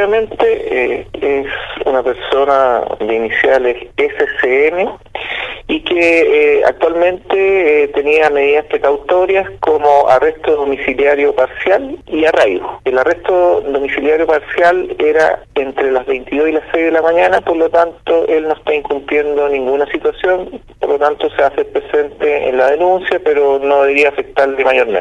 efectivamente eh, es una persona de iniciales SCM y que eh, actualmente eh, tenía medidas precautorias como arresto domiciliario parcial y arraigo. El arresto domiciliario parcial era entre las 22 y las 6 de la mañana, por lo tanto él no está incumpliendo ninguna situación, por lo tanto se hace presente en la denuncia, pero no debería afectarle mayormente.